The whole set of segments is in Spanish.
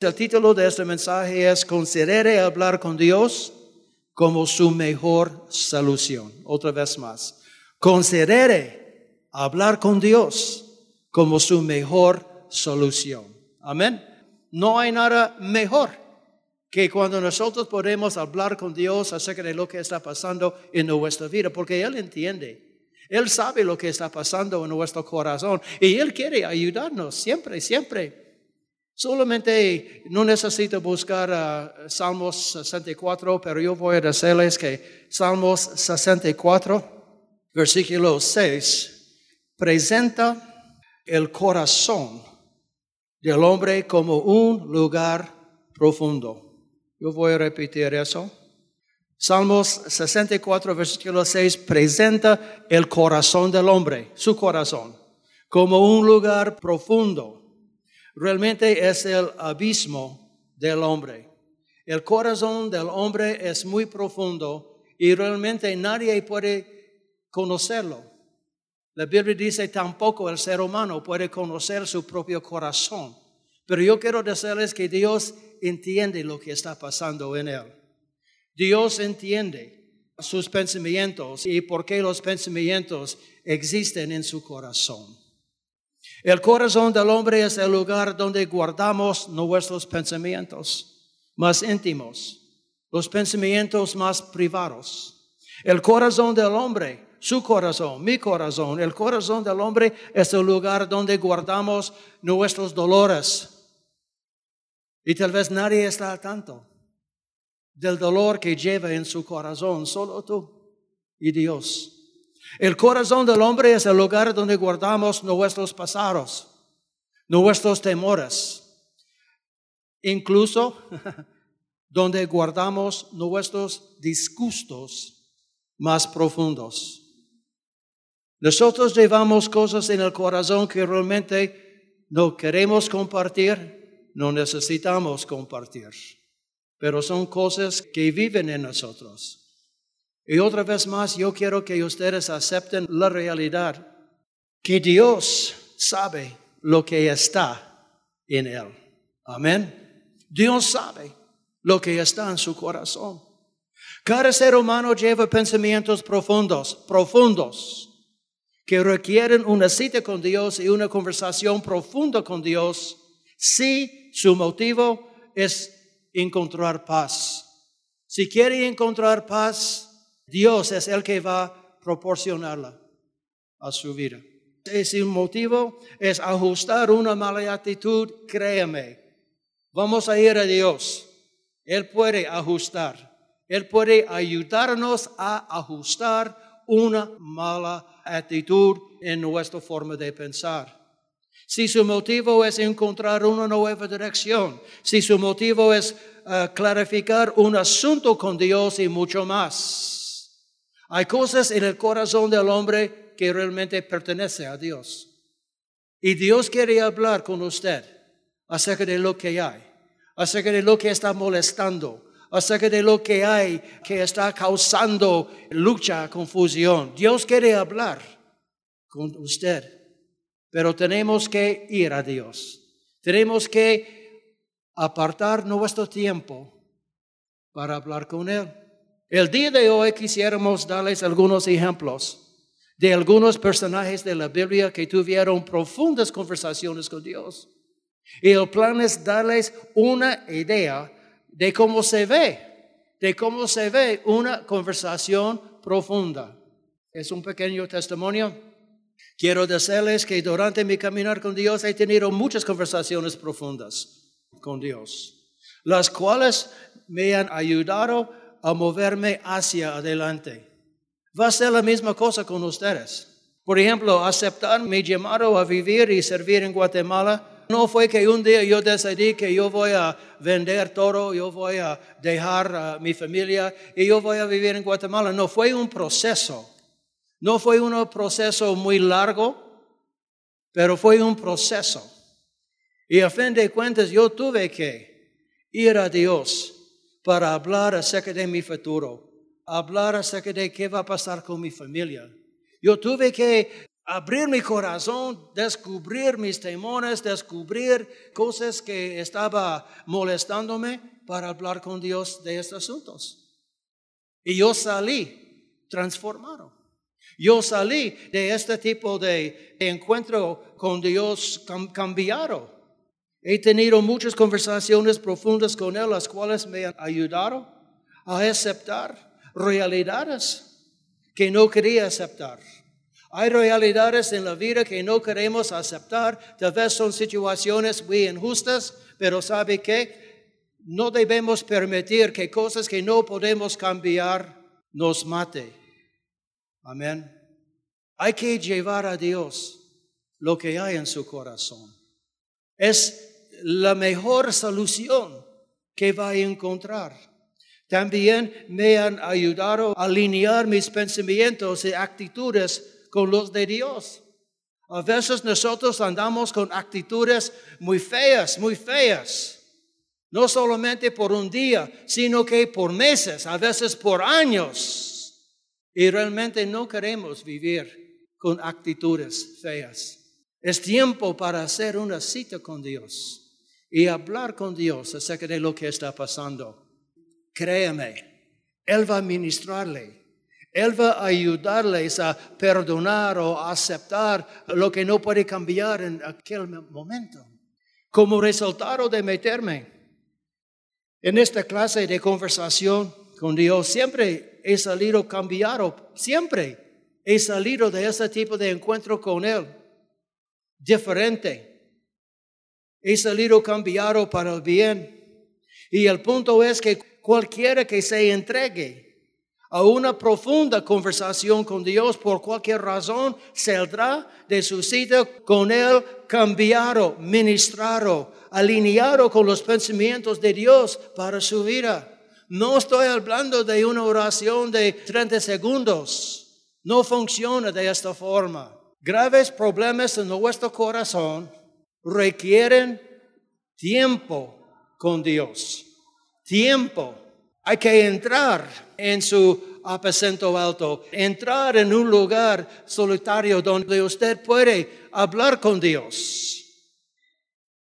El título de este mensaje es Considere hablar con Dios como su mejor solución. Otra vez más. Considere hablar con Dios como su mejor solución. Amén. No hay nada mejor que cuando nosotros podemos hablar con Dios acerca de lo que está pasando en nuestra vida, porque Él entiende. Él sabe lo que está pasando en nuestro corazón y Él quiere ayudarnos siempre, siempre. Solamente no necesito buscar uh, Salmos 64, pero yo voy a decirles que Salmos 64, versículo 6, presenta el corazón del hombre como un lugar profundo. Yo voy a repetir eso. Salmos 64, versículo 6, presenta el corazón del hombre, su corazón, como un lugar profundo realmente es el abismo del hombre. El corazón del hombre es muy profundo y realmente nadie puede conocerlo. La Biblia dice tampoco el ser humano puede conocer su propio corazón. Pero yo quiero decirles que Dios entiende lo que está pasando en él. Dios entiende sus pensamientos y por qué los pensamientos existen en su corazón. El corazón del hombre es el lugar donde guardamos nuestros pensamientos más íntimos, los pensamientos más privados. El corazón del hombre, su corazón, mi corazón, el corazón del hombre es el lugar donde guardamos nuestros dolores. Y tal vez nadie está al tanto del dolor que lleva en su corazón, solo tú y Dios. El corazón del hombre es el lugar donde guardamos nuestros pasados, nuestros temores, incluso donde guardamos nuestros disgustos más profundos. Nosotros llevamos cosas en el corazón que realmente no queremos compartir, no necesitamos compartir, pero son cosas que viven en nosotros. Y otra vez más, yo quiero que ustedes acepten la realidad que Dios sabe lo que está en Él. Amén. Dios sabe lo que está en su corazón. Cada ser humano lleva pensamientos profundos, profundos, que requieren una cita con Dios y una conversación profunda con Dios si su motivo es encontrar paz. Si quiere encontrar paz, Dios es el que va a proporcionarla a su vida. Si un motivo es ajustar una mala actitud, créeme, vamos a ir a Dios. Él puede ajustar. Él puede ayudarnos a ajustar una mala actitud en nuestra forma de pensar. Si su motivo es encontrar una nueva dirección, si su motivo es eh, clarificar un asunto con Dios y mucho más. Hay cosas en el corazón del hombre que realmente pertenecen a Dios. Y Dios quiere hablar con usted acerca de lo que hay, acerca de lo que está molestando, acerca de lo que hay que está causando lucha, confusión. Dios quiere hablar con usted, pero tenemos que ir a Dios. Tenemos que apartar nuestro tiempo para hablar con Él. El día de hoy quisiéramos darles algunos ejemplos de algunos personajes de la Biblia que tuvieron profundas conversaciones con Dios. Y el plan es darles una idea de cómo se ve, de cómo se ve una conversación profunda. Es un pequeño testimonio. Quiero decirles que durante mi caminar con Dios he tenido muchas conversaciones profundas con Dios, las cuales me han ayudado a moverme hacia adelante. Va a ser la misma cosa con ustedes. Por ejemplo, aceptar mi llamado a vivir y servir en Guatemala no fue que un día yo decidí que yo voy a vender todo, yo voy a dejar a mi familia y yo voy a vivir en Guatemala. No fue un proceso. No fue un proceso muy largo, pero fue un proceso. Y a fin de cuentas yo tuve que ir a Dios para hablar acerca de mi futuro, hablar acerca de qué va a pasar con mi familia. Yo tuve que abrir mi corazón, descubrir mis temores, descubrir cosas que estaba molestándome para hablar con Dios de estos asuntos. Y yo salí transformado. Yo salí de este tipo de, encuentro con Dios cambiado. He tenido muchas conversaciones profundas con Él, las cuales me han ayudado a aceptar realidades que no quería aceptar. Hay realidades en la vida que no queremos aceptar. Tal vez son situaciones muy injustas, pero ¿sabe qué? No debemos permitir que cosas que no podemos cambiar nos mate. Amén. Hay que llevar a Dios lo que hay en su corazón. Es la mejor solución que va a encontrar. También me han ayudado a alinear mis pensamientos y actitudes con los de Dios. A veces nosotros andamos con actitudes muy feas, muy feas. No solamente por un día, sino que por meses, a veces por años. Y realmente no queremos vivir con actitudes feas. Es tiempo para hacer una cita con Dios y hablar con Dios acerca de lo que está pasando. Créame, Él va a ministrarle. Él va a ayudarles a perdonar o aceptar lo que no puede cambiar en aquel momento. Como resultado de meterme en esta clase de conversación con Dios, siempre he salido cambiado, siempre he salido de ese tipo de encuentro con Él, diferente. He salido cambiado para el bien. Y el punto es que cualquiera que se entregue a una profunda conversación con Dios por cualquier razón, saldrá de su cita con Él cambiado, ministrado, alineado con los pensamientos de Dios para su vida. No estoy hablando de una oración de 30 segundos. No funciona de esta forma. Graves problemas en nuestro corazón requieren tiempo con Dios. Tiempo hay que entrar en su aposento alto, entrar en un lugar solitario donde usted puede hablar con Dios.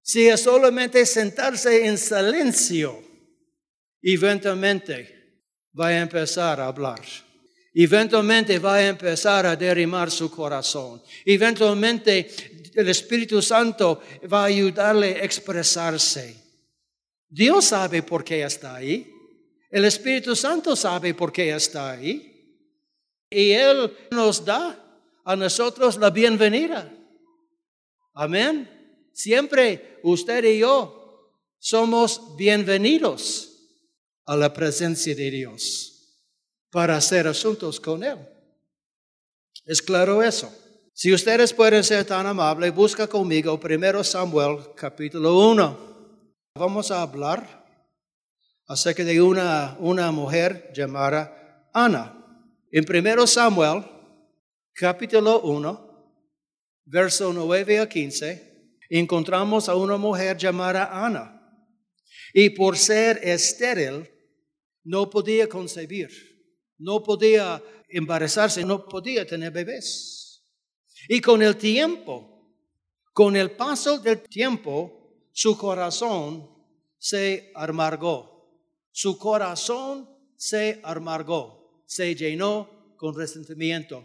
Si es solamente sentarse en silencio, eventualmente va a empezar a hablar. Eventualmente va a empezar a derrimar su corazón. Eventualmente el Espíritu Santo va a ayudarle a expresarse. Dios sabe por qué está ahí. El Espíritu Santo sabe por qué está ahí. Y Él nos da a nosotros la bienvenida. Amén. Siempre usted y yo somos bienvenidos a la presencia de Dios para hacer asuntos con Él. ¿Es claro eso? Si ustedes pueden ser tan amables, busca conmigo primero Samuel capítulo 1. Vamos a hablar acerca de una, una mujer llamada Ana. En 1 Samuel, capítulo 1, verso 9 a 15, encontramos a una mujer llamada Ana. Y por ser estéril, no podía concebir, no podía embarazarse, no podía tener bebés. Y con el tiempo, con el paso del tiempo, su corazón se amargó su corazón se amargó, se llenó con resentimiento.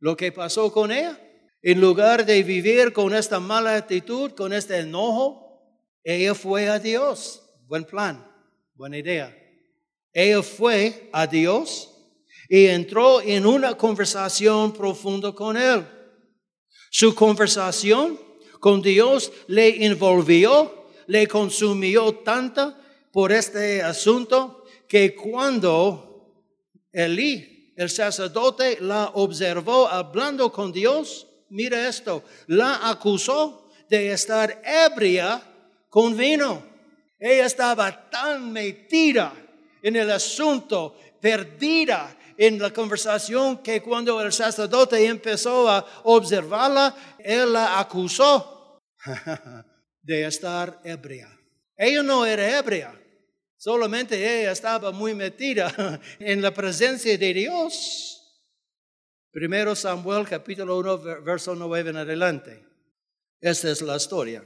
Lo que pasó con ella, en lugar de vivir con esta mala actitud, con este enojo, ella fue a Dios. Buen plan, buena idea. Ella fue a Dios y entró en una conversación profunda con Él. Su conversación con Dios le envolvió, le consumió tanta por este asunto que cuando Elí, el sacerdote, la observó hablando con Dios, mira esto, la acusó de estar ebria con vino. Ella estaba tan metida en el asunto, perdida en la conversación, que cuando el sacerdote empezó a observarla, él la acusó de estar ebria. Ella no era ebria, Solamente ella estaba muy metida en la presencia de Dios. Primero Samuel capítulo 1, verso 9 en adelante. Esta es la historia.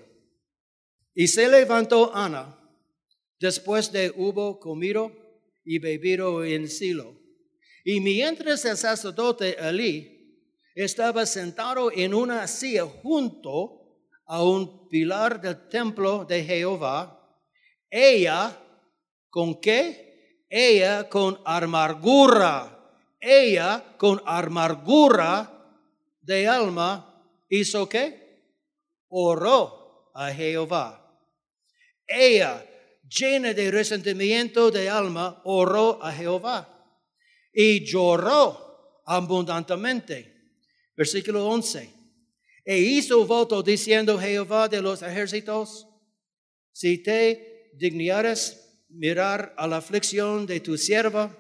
Y se levantó Ana después de hubo comido y bebido en Silo. Y mientras el sacerdote Elí estaba sentado en una silla junto a un pilar del templo de Jehová, ella, ¿con qué? Ella con amargura ella con amargura de alma hizo qué? Oró a Jehová. Ella, llena de resentimiento de alma, oró a Jehová y lloró abundantemente. Versículo 11. E hizo voto diciendo Jehová de los ejércitos, si te dignares mirar a la aflicción de tu sierva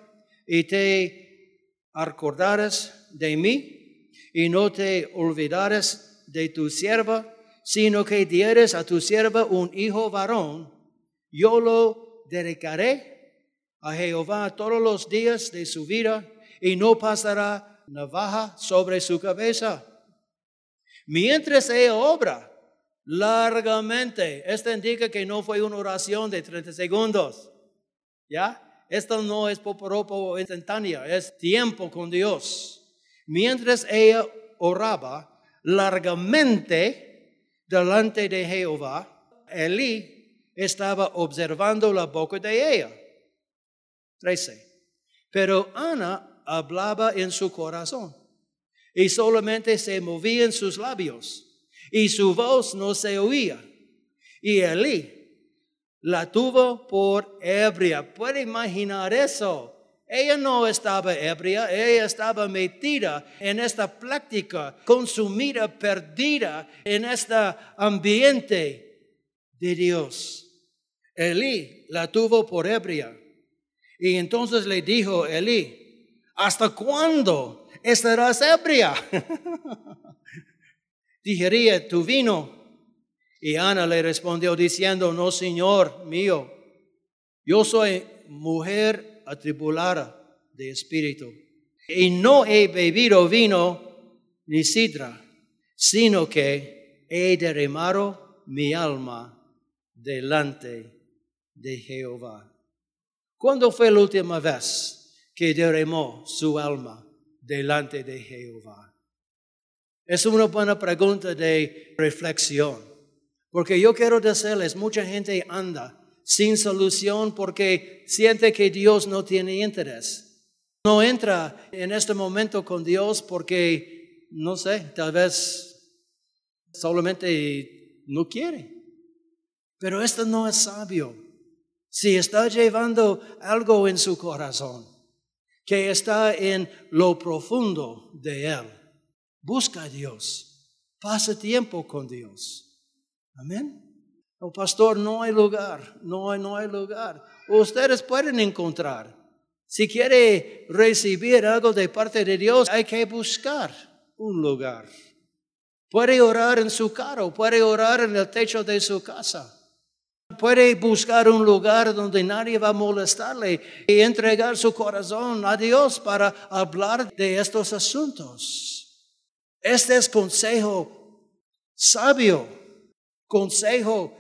y te acordares de mí y no te olvidares de tu sierva, sino que dieres a tu sierva un hijo varón, yo lo dedicaré a Jehová todos los días de su vida y no pasará navaja sobre su cabeza. Mientras ella obra largamente, esto indica que no fue una oración de 30 segundos, ¿ya? Esto no es poporopo instantánea, es tiempo con Dios. Mientras ella oraba largamente delante de Jehová, Elí estaba observando la boca de ella. 13. Pero Ana hablaba en su corazón y solamente se movían sus labios y su voz no se oía. Y Elí la tuvo por ebria. ¿Puede imaginar eso? Ella no estaba ebria, ella estaba metida en esta práctica, consumida, perdida en este ambiente de Dios. Elí la tuvo por ebria. Y entonces le dijo Elí, ¿hasta cuándo estarás ebria? Dijería tu vino y Ana le respondió diciendo, no, Señor mío, yo soy mujer atribulada de espíritu y no he bebido vino ni sidra, sino que he derramado mi alma delante de Jehová. ¿Cuándo fue la última vez que derramó su alma delante de Jehová? Es una buena pregunta de reflexión. Porque yo quiero decirles, mucha gente anda sin solución porque siente que Dios no tiene interés. No entra en este momento con Dios porque, no sé, tal vez solamente no quiere. Pero esto no es sabio. Si está llevando algo en su corazón, que está en lo profundo de Él, busca a Dios, pasa tiempo con Dios. Amén. Oh, pastor, no hay lugar, no hay, no hay lugar. Ustedes pueden encontrar. Si quiere recibir algo de parte de Dios, hay que buscar un lugar. Puede orar en su carro, puede orar en el techo de su casa. Puede buscar un lugar donde nadie va a molestarle y entregar su corazón a Dios para hablar de estos asuntos. Este es consejo sabio consejo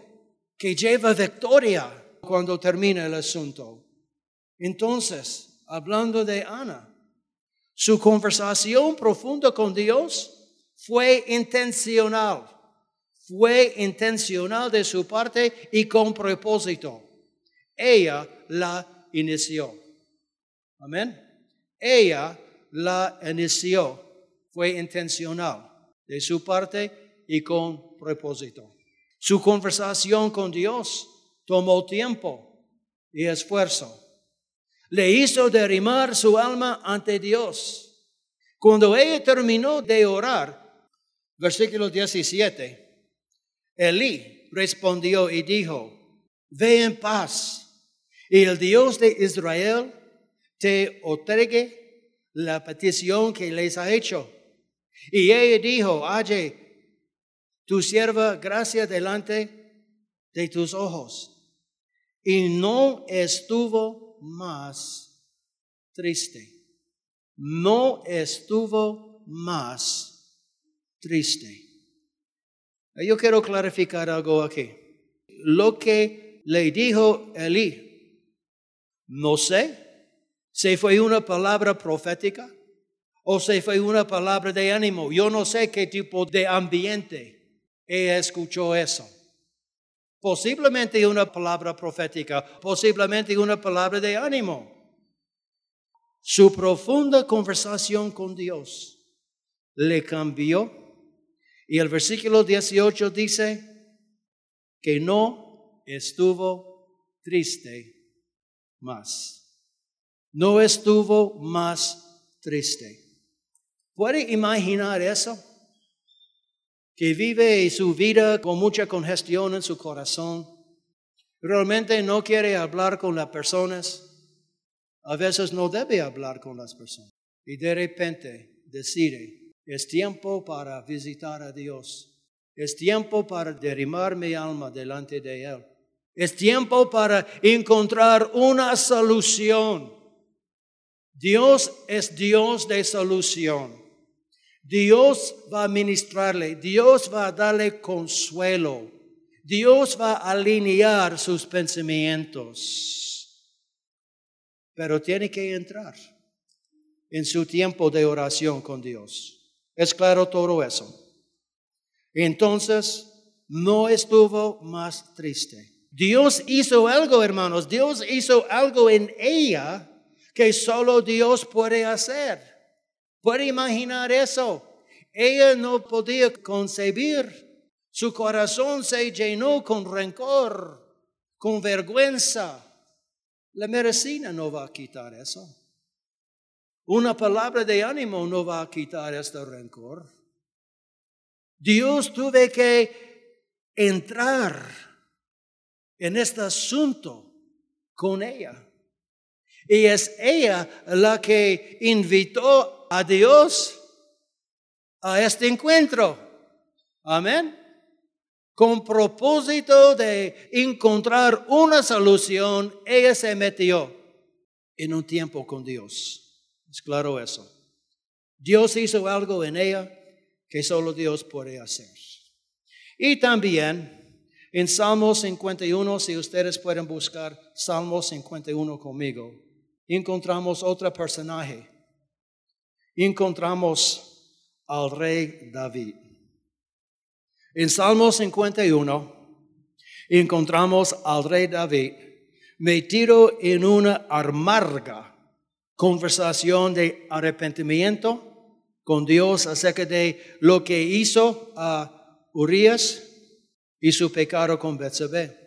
que lleva victoria cuando termina el asunto. Entonces, hablando de Ana, su conversación profunda con Dios fue intencional, fue intencional de su parte y con propósito. Ella la inició. Amén. Ella la inició, fue intencional de su parte y con propósito. Su conversación con Dios tomó tiempo y esfuerzo. Le hizo derrimar su alma ante Dios. Cuando ella terminó de orar, versículo 17, Elí respondió y dijo, ve en paz y el Dios de Israel te otorgue la petición que les ha hecho. Y ella dijo, Aye, tu sierva gracia delante de tus ojos. Y no estuvo más triste. No estuvo más triste. Yo quiero clarificar algo aquí. Lo que le dijo Elí, no sé si fue una palabra profética o si fue una palabra de ánimo. Yo no sé qué tipo de ambiente ella escuchó eso. Posiblemente una palabra profética, posiblemente una palabra de ánimo. Su profunda conversación con Dios le cambió. Y el versículo 18 dice que no estuvo triste más. No estuvo más triste. ¿Puede imaginar eso? Que vive su vida con mucha congestión en su corazón. Realmente no quiere hablar con las personas a veces no debe hablar con las personas. Y de repente decide, es tiempo para visitar a Dios. Es tiempo para derrimar mi alma delante de Él. Es tiempo para encontrar una solución. Dios es Dios de solución. Dios va a ministrarle, Dios va a darle consuelo, Dios va a alinear sus pensamientos pero tiene que entrar en su tiempo de oración con Dios. ¿Es claro todo eso? Entonces, no estuvo más triste. Dios hizo algo, hermanos. Dios hizo algo en ella que solo Dios puede hacer. ¿Puede imaginar eso? Ella no podía concebir. Su corazón se llenó con rencor, con vergüenza. La medicina no va a quitar eso. Una palabra de ánimo no va a quitar este rencor. Dios tuve que entrar en este asunto con ella. Y es ella la que invitó a Dios a este encuentro. Amén con propósito de encontrar una solución, ella se metió en un tiempo con Dios. Es claro eso. Dios hizo algo en ella que solo Dios puede hacer. Y también en Salmo 51, si ustedes pueden buscar Salmo 51 conmigo, encontramos otro personaje. Encontramos al rey David. En Salmo 51 encontramos al rey David metido en una amarga conversación de arrepentimiento con Dios acerca de lo que hizo a Urias y su pecado con Betsabé.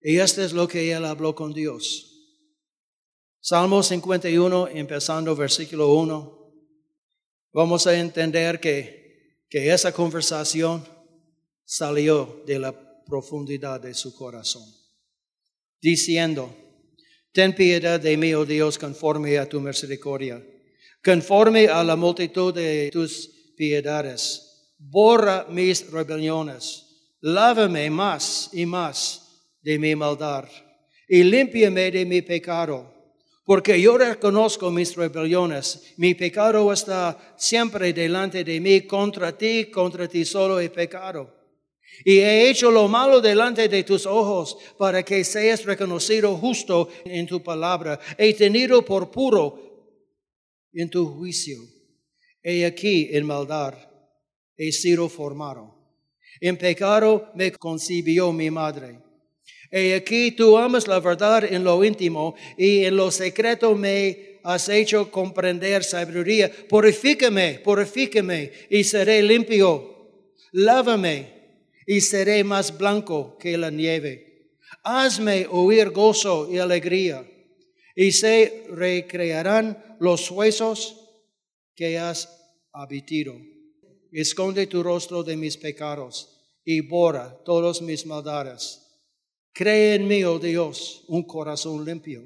Y esto es lo que él habló con Dios. Salmo 51, empezando versículo 1. Vamos a entender que que esa conversación salió de la profundidad de su corazón, diciendo, Ten piedad de mí, oh Dios, conforme a tu misericordia, conforme a la multitud de tus piedades. Borra mis rebeliones, lávame más y más de mi maldad, y límpiame de mi pecado porque yo reconozco mis rebeliones. Mi pecado está siempre delante de mí. Contra ti, contra ti solo he pecado. Y he hecho lo malo delante de tus ojos para que seas reconocido justo en tu palabra. He tenido por puro en tu juicio. He aquí en maldad he sido formado. En pecado me concibió mi madre. Y aquí tú amas la verdad en lo íntimo y en lo secreto me has hecho comprender sabiduría. Purifícame, purifícame y seré limpio. Lávame y seré más blanco que la nieve. Hazme oír gozo y alegría y se recrearán los huesos que has habitido. Esconde tu rostro de mis pecados y borra todos mis maldades Cree en mí, oh Dios, un corazón limpio.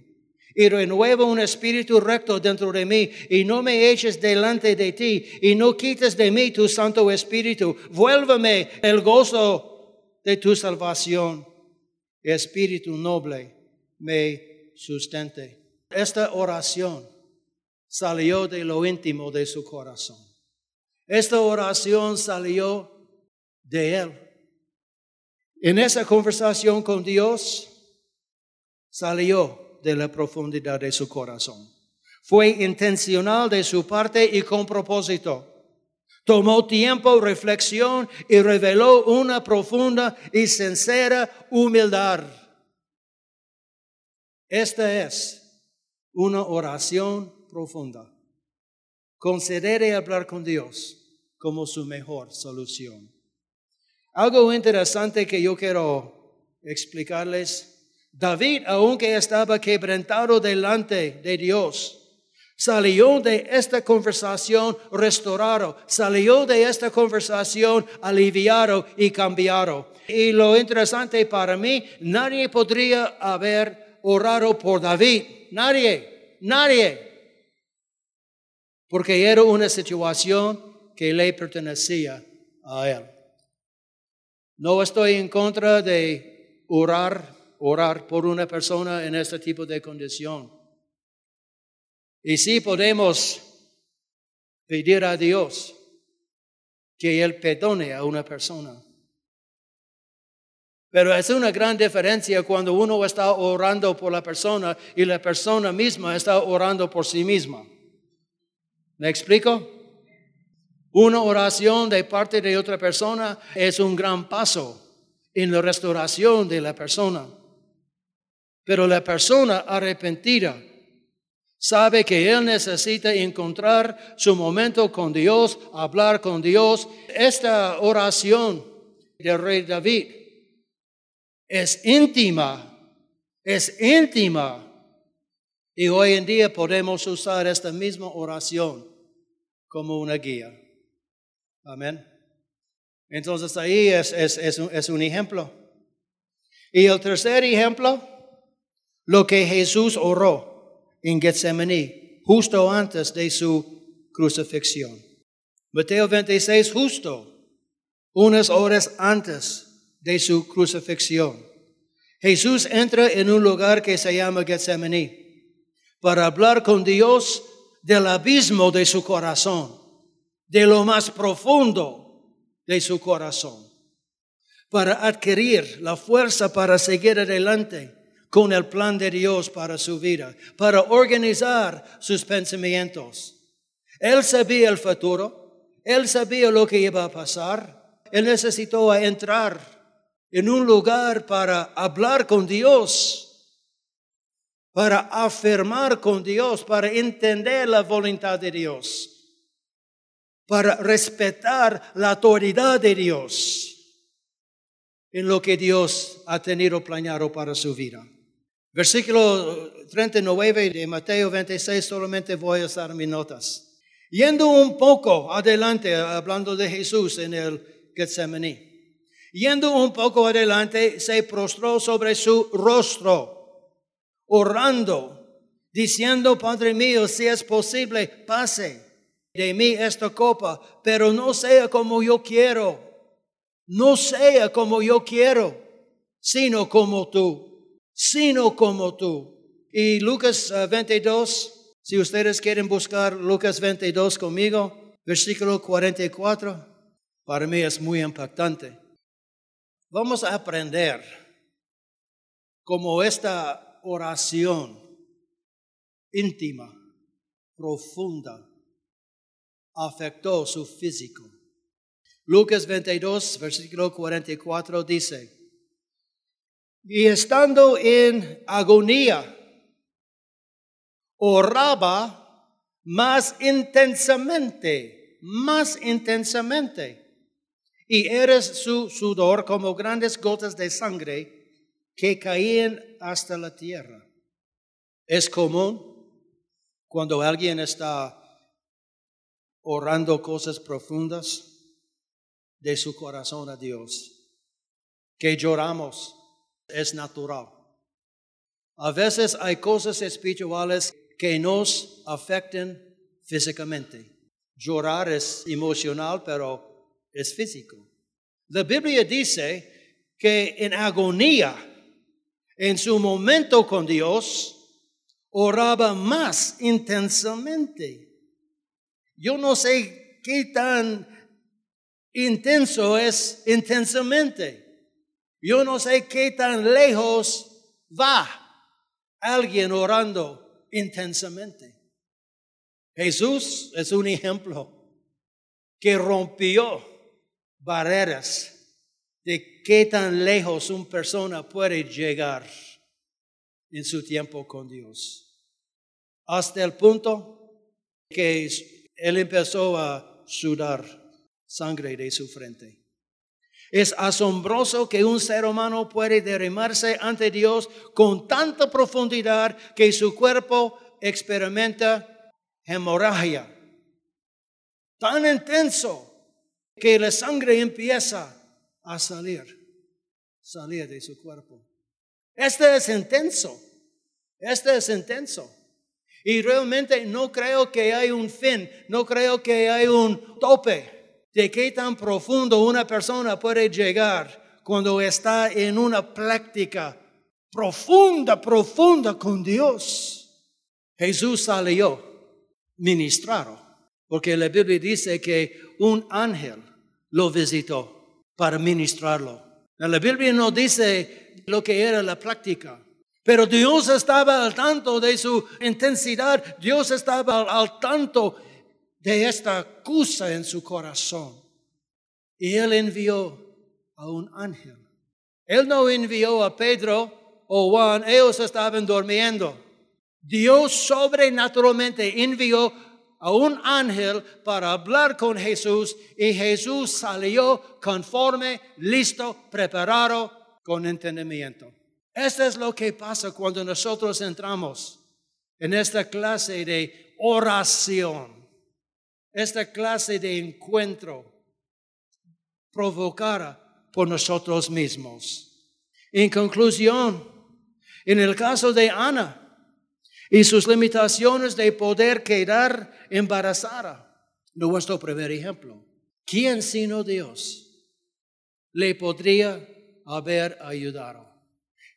Y renueva un espíritu recto dentro de mí. Y no me eches delante de ti. Y no quites de mí tu santo espíritu. Vuélveme el gozo de tu salvación. Espíritu noble me sustente. Esta oración salió de lo íntimo de su corazón. Esta oración salió de él. En esa conversación con Dios salió de la profundidad de su corazón. Fue intencional de su parte y con propósito. Tomó tiempo, reflexión y reveló una profunda y sincera humildad. Esta es una oración profunda. Considere hablar con Dios como su mejor solución. Algo interesante que yo quiero explicarles. David, aunque estaba quebrantado delante de Dios, Salió de esta conversación restaurado, salió de esta conversación aliviado y cambiado. Y lo interesante para mí, nadie podría haber orado por David, nadie, nadie, porque era una situación que le pertenecía a él. No estoy en contra de orar, orar por una persona en este tipo de condición. Y sí podemos pedir a Dios que Él perdone a una persona. Pero es una gran diferencia cuando uno está orando por la persona y la persona misma está orando por sí misma. ¿Me explico? Una oración de parte de otra persona es un gran paso en la restauración de la persona. Pero la persona arrepentida Sabe que él necesita encontrar su momento con Dios, hablar con Dios. Esta oración del rey David es íntima, es íntima. Y hoy en día podemos usar esta misma oración como una guía. Amén. Entonces ahí es, es, un, es un ejemplo. Y el tercer ejemplo, lo que Jesús oró en Getsemaní, justo antes de su crucifixión. Mateo 26, justo unas horas antes de su crucifixión. Jesús entra en un lugar que se llama Getsemaní para hablar con Dios del abismo de su corazón, de lo más profundo de su corazón, para adquirir la fuerza para seguir adelante con el plan de Dios para su vida, para organizar sus pensamientos. Él sabía el futuro, él sabía lo que iba a pasar, él necesitó entrar en un lugar para hablar con Dios, para afirmar con Dios, para entender la voluntad de Dios, para respetar la autoridad de Dios en lo que Dios ha tenido planeado para su vida. Versículo 39 de Mateo 26, solamente voy a usar mis notas. Yendo un poco adelante, hablando de Jesús en el Getsemaní. Yendo un poco adelante, se prostró sobre su rostro, orando, diciendo, Padre mío, si es posible, pase de mí esta copa, pero no sea como yo quiero, no sea como yo quiero, sino como tú sino como tú. Y Lucas 22, eh, si ustedes quieren buscar Lucas 22 conmigo, versículo 44, para mí es muy impactante. Vamos a aprender cómo esta oración íntima, profunda, afectó su físico. Lucas 22, versículo 44 dice, y estando en agonía, oraba más intensamente, más intensamente. Y era su sudor como grandes gotas de sangre que caían hasta la tierra. Es común cuando alguien está orando cosas profundas de su corazón a Dios, que lloramos es natural. A veces hay cosas espirituales que nos afectan físicamente. Llorar es emocional, pero es físico. La Biblia dice que en agonía, en su momento con Dios, oraba más intensamente. Yo no sé qué tan intenso es intensamente. Yo no sé qué tan lejos va alguien orando intensamente. Jesús es un ejemplo que rompió barreras de qué tan lejos una persona puede llegar en su tiempo con Dios. Hasta el punto que él empezó a sudar sangre de su frente. Es asombroso que un ser humano puede derrimarse ante Dios con tanta profundidad que su cuerpo experimenta hemorragia. Tan intenso que la sangre empieza a salir, salir de su cuerpo. Este es intenso, este es intenso. Y realmente no creo que hay un fin, no creo que hay un tope de qué tan profundo una persona puede llegar cuando está en una práctica profunda, profunda con Dios. Jesús salió ministrado, porque la Biblia dice que un ángel lo visitó para ministrarlo. La Biblia no dice lo que era la práctica, pero Dios estaba al tanto de su intensidad, Dios estaba al tanto de esta cosa en su corazón. Y Él envió a un ángel. Él no envió a Pedro o Juan, ellos estaban durmiendo. Dios sobrenaturalmente envió a un ángel para hablar con Jesús y Jesús salió conforme, listo, preparado, con entendimiento. Esto es lo que pasa cuando nosotros entramos en esta clase de oración, esta clase de encuentro provocada por nosotros mismos. En conclusión, en el caso de Ana, y sus limitaciones de poder quedar embarazada. Nuestro primer ejemplo. ¿Quién sino Dios le podría haber ayudado?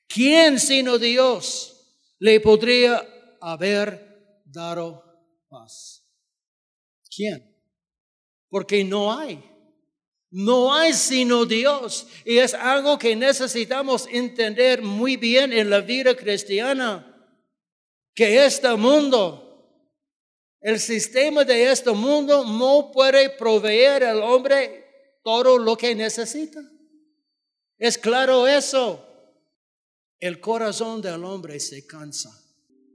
¿Quién sino Dios le podría haber dado paz? ¿Quién? Porque no hay. No hay sino Dios. Y es algo que necesitamos entender muy bien en la vida cristiana que este mundo, el sistema de este mundo no puede proveer al hombre todo lo que necesita. Es claro eso. El corazón del hombre se cansa.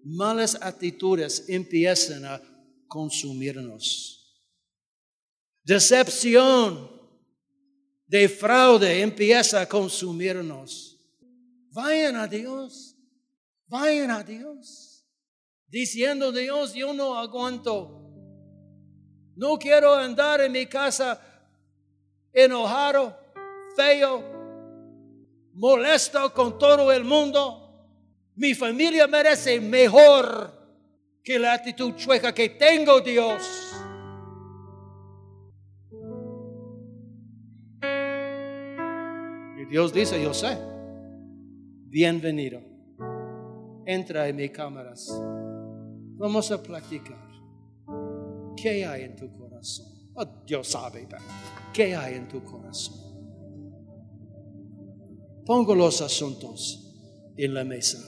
Malas actitudes empiezan a consumirnos. Decepción de fraude empieza a consumirnos. Vayan a Dios. Vayan a Dios diciendo Dios, yo no aguanto. No quiero andar en mi casa enojado, feo, molesto con todo el mundo. Mi familia merece mejor que la actitud chueca que tengo, Dios. Y Dios dice, yo sé, bienvenido. Entra en mis cámaras. Vamos a platicar. ¿Qué hay en tu corazón? Oh, Dios sabe, ¿qué hay en tu corazón? Pongo los asuntos en la mesa.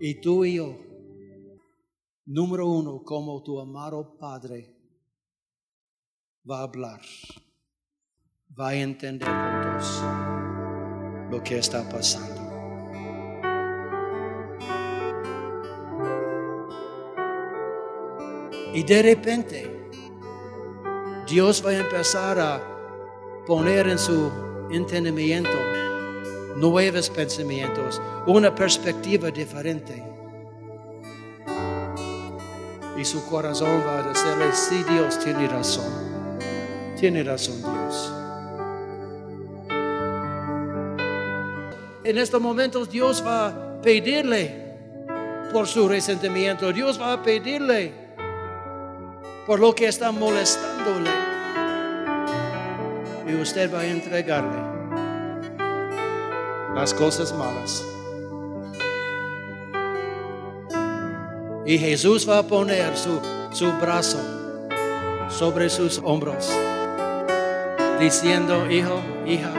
Y tú y yo, número uno, como tu amado Padre, va a hablar, va a entender juntos lo que está pasando. Y de repente, Dios va a empezar a poner en su entendimiento nuevos pensamientos, una perspectiva diferente. Su corazón va a decirle, sí Dios tiene razón, tiene razón Dios. En estos momentos Dios va a pedirle por su resentimiento, Dios va a pedirle por lo que está molestándole. Y usted va a entregarle las cosas malas. Y Jesús va a poner su, su brazo sobre sus hombros, diciendo, hijo, hija,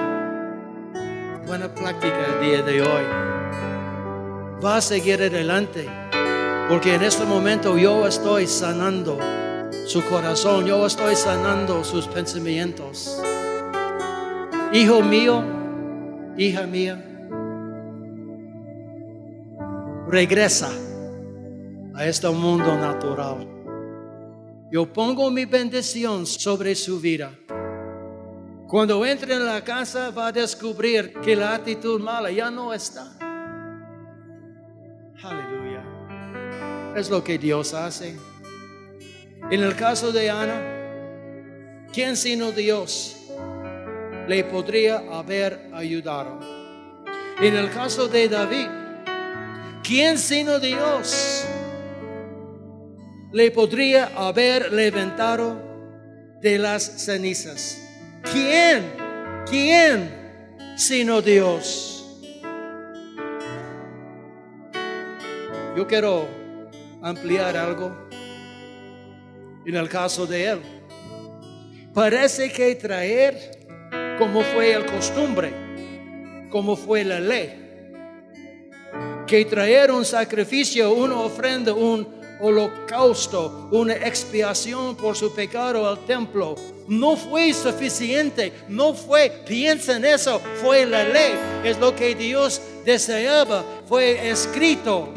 buena práctica el día de hoy. Va a seguir adelante, porque en este momento yo estoy sanando su corazón, yo estoy sanando sus pensamientos. Hijo mío, hija mía, regresa a este mundo natural. Yo pongo mi bendición sobre su vida. Cuando entre en la casa va a descubrir que la actitud mala ya no está. Aleluya. Es lo que Dios hace. En el caso de Ana, ¿quién sino Dios le podría haber ayudado? En el caso de David, ¿quién sino Dios le podría haber levantado de las cenizas? ¿Quién? ¿Quién sino Dios? Yo quiero ampliar algo en el caso de él. Parece que traer, como fue el costumbre, como fue la ley, que traer un sacrificio, una ofrenda, un holocausto, una expiación por su pecado al templo, no fue suficiente, no fue, piensa en eso, fue la ley, es lo que Dios deseaba, fue escrito,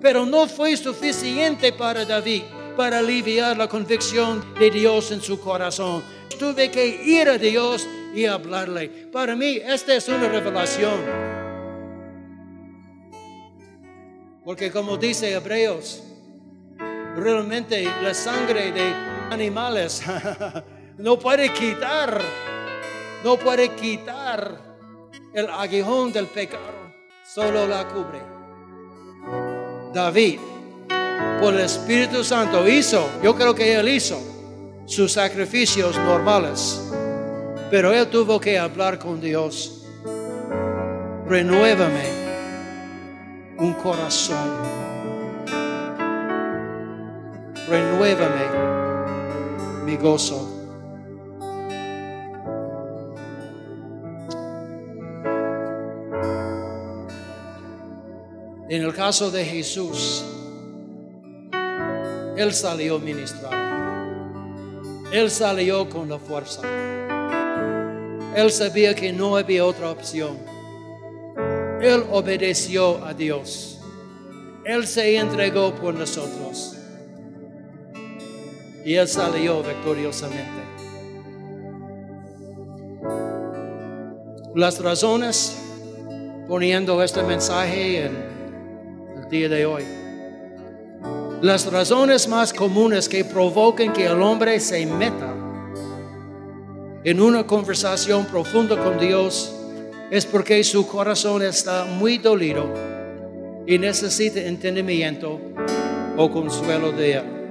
pero no fue suficiente para David para aliviar la convicción de Dios en su corazón. Tuve que ir a Dios y hablarle. Para mí, esta es una revelación. Porque como dice Hebreos, realmente la sangre de animales no puede quitar, no puede quitar el aguijón del pecado, solo la cubre. David por el Espíritu Santo hizo, yo creo que él hizo sus sacrificios normales, pero él tuvo que hablar con Dios. Renuévame un corazón. Renuévame mi gozo. En el caso de Jesús, él salió ministrar. Él salió con la fuerza. Él sabía que no había otra opción. Él obedeció a Dios. Él se entregó por nosotros. Y Él salió victoriosamente. Las razones poniendo este mensaje en el día de hoy las razones más comunes que provocan que el hombre se meta en una conversación profunda con Dios es porque su corazón está muy dolido y necesita entendimiento o consuelo de Él.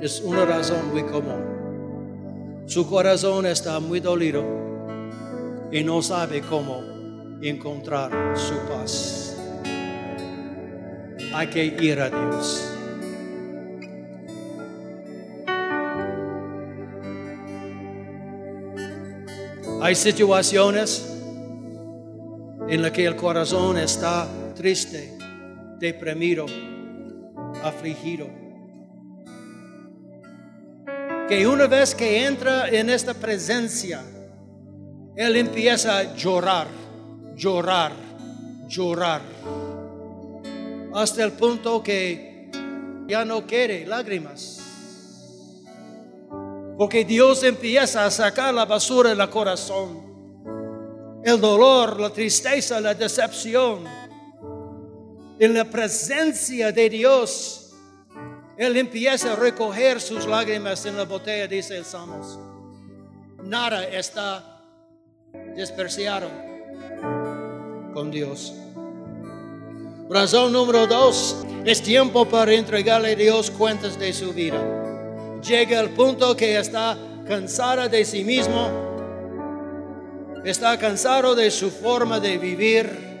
Es una razón muy común. Su corazón está muy dolido y no sabe cómo encontrar su paz hay que ir a Dios. Hay situaciones en las que el corazón está triste, deprimido, afligido. Que una vez que entra en esta presencia, Él empieza a llorar, llorar, llorar hasta el punto que ya no quiere lágrimas. Porque Dios empieza a sacar la basura del corazón. El dolor, la tristeza, la decepción. En la presencia de Dios, Él empieza a recoger sus lágrimas en la botella, dice el Salmos. Nada está despreciado con Dios. Razón número dos, es tiempo para entregarle a Dios cuentas de su vida. Llega al punto que está cansada de sí mismo, está cansado de su forma de vivir,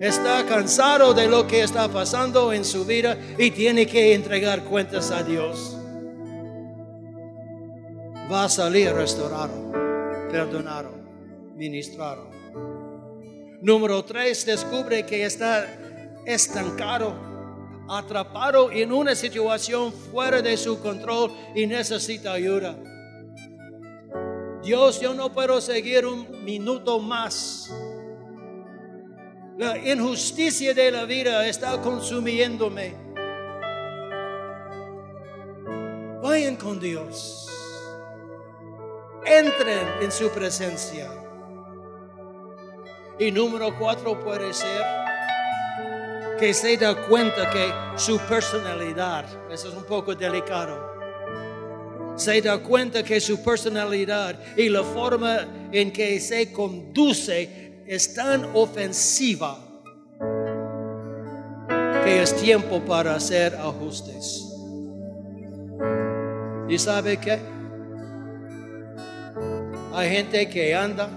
está cansado de lo que está pasando en su vida y tiene que entregar cuentas a Dios, va a salir restaurado, perdonado, ministrado. Número tres, descubre que está estancado, atrapado en una situación fuera de su control y necesita ayuda. Dios, yo no puedo seguir un minuto más. La injusticia de la vida está consumiéndome. Vayan con Dios. Entren en su presencia. Y número cuatro puede ser que se da cuenta que su personalidad, eso es un poco delicado, se da cuenta que su personalidad y la forma en que se conduce es tan ofensiva que es tiempo para hacer ajustes. ¿Y sabe qué? Hay gente que anda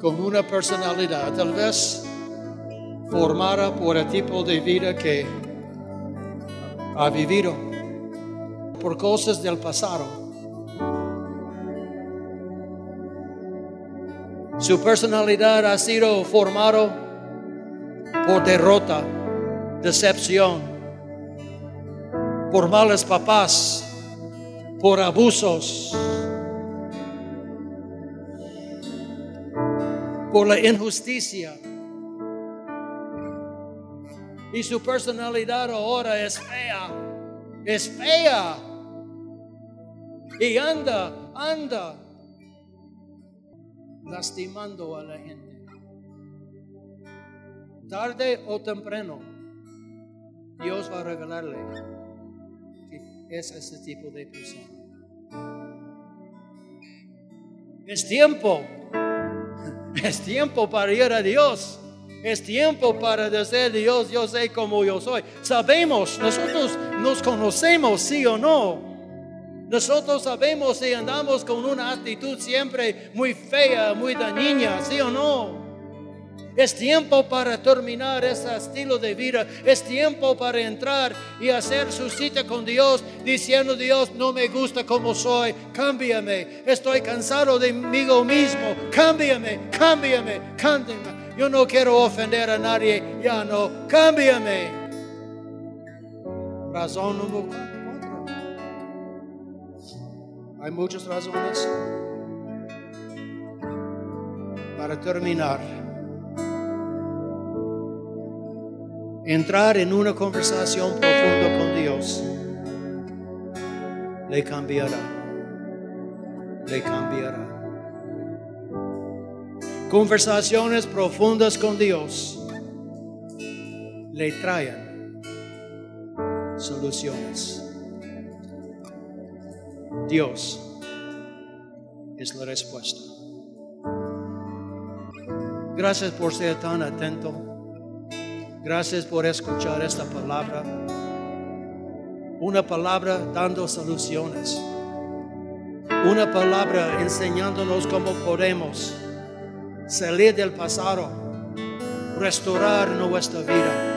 con una personalidad tal vez formada por el tipo de vida que ha vivido, por cosas del pasado. Su personalidad ha sido formado por derrota, decepción, por malos papás, por abusos, por la injusticia. Y su personalidad ahora es fea, es fea. Y anda, anda, lastimando a la gente. Tarde o temprano, Dios va a revelarle que es ese tipo de persona. Es tiempo es tiempo para ir a Dios. Es tiempo para decir Dios, yo sé cómo yo soy. Sabemos, nosotros nos conocemos, sí o no. Nosotros sabemos si andamos con una actitud siempre muy fea, muy dañina, sí o no. Es tiempo para terminar ese estilo de vida. Es tiempo para entrar y hacer su cita con Dios diciendo, Dios, no me gusta como soy, cámbiame. Estoy cansado de mí mismo, cámbiame, cámbiame, cámbiame. Yo no quiero ofender a nadie, ya no, cámbiame. Razón número. Hay muchas razones para terminar. entrar en una conversación profunda con Dios, le cambiará, le cambiará. Conversaciones profundas con Dios le traen soluciones. Dios es la respuesta. Gracias por ser tan atento. Gracias por escuchar esta palabra. Una palabra dando soluciones. Una palabra enseñándonos cómo podemos salir del pasado, restaurar nuestra vida.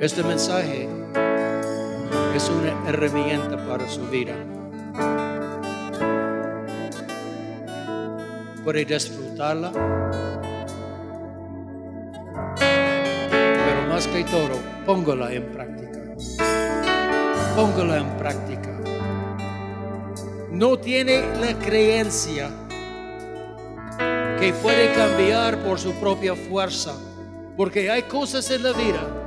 Este mensaje es una herramienta para su vida. puede disfrutarla. Pero más que todo, póngala en práctica. Póngala en práctica. No tiene la creencia que puede cambiar por su propia fuerza. Porque hay cosas en la vida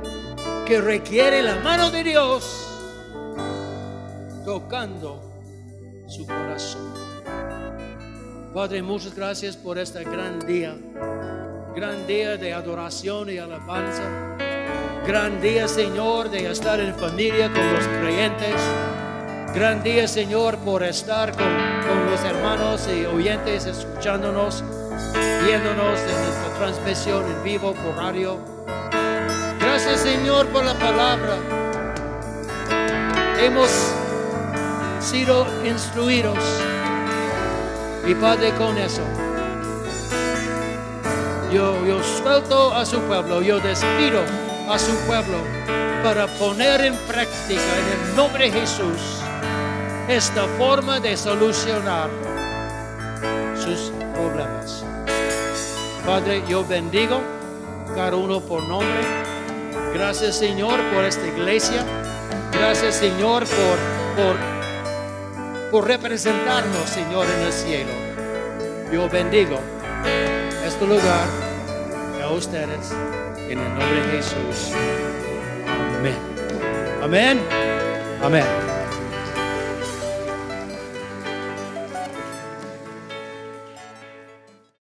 que requiere la mano de Dios tocando su corazón. Padre, muchas gracias por este gran día, gran día de adoración y alabanza, gran día, Señor, de estar en familia con los creyentes, gran día, Señor, por estar con, con los hermanos y oyentes escuchándonos, viéndonos en nuestra transmisión en vivo por radio. Señor, por la palabra. Hemos sido instruidos. Y Padre, con eso, yo, yo suelto a su pueblo, yo despido a su pueblo para poner en práctica en el nombre de Jesús esta forma de solucionar sus problemas. Padre, yo bendigo cada uno por nombre. Gracias Señor por esta iglesia. Gracias Señor por, por por representarnos, Señor, en el cielo. Yo bendigo este lugar a ustedes en el nombre de Jesús. Amén. Amén. Amén.